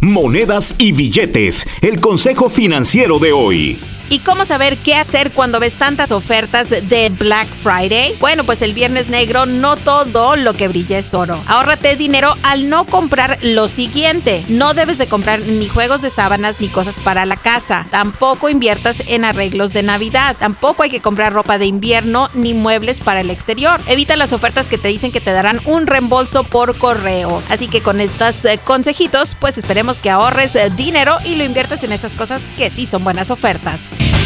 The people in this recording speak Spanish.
Monedas y billetes, el consejo financiero de hoy. ¿Y cómo saber qué hacer cuando ves tantas ofertas de Black Friday? Bueno, pues el viernes negro no todo lo que brilla es oro. Ahórrate dinero al no comprar lo siguiente. No debes de comprar ni juegos de sábanas ni cosas para la casa. Tampoco inviertas en arreglos de Navidad. Tampoco hay que comprar ropa de invierno ni muebles para el exterior. Evita las ofertas que te dicen que te darán un reembolso por correo. Así que con estos eh, consejitos, pues esperemos que ahorres eh, dinero y lo inviertas en esas cosas que sí son buenas ofertas.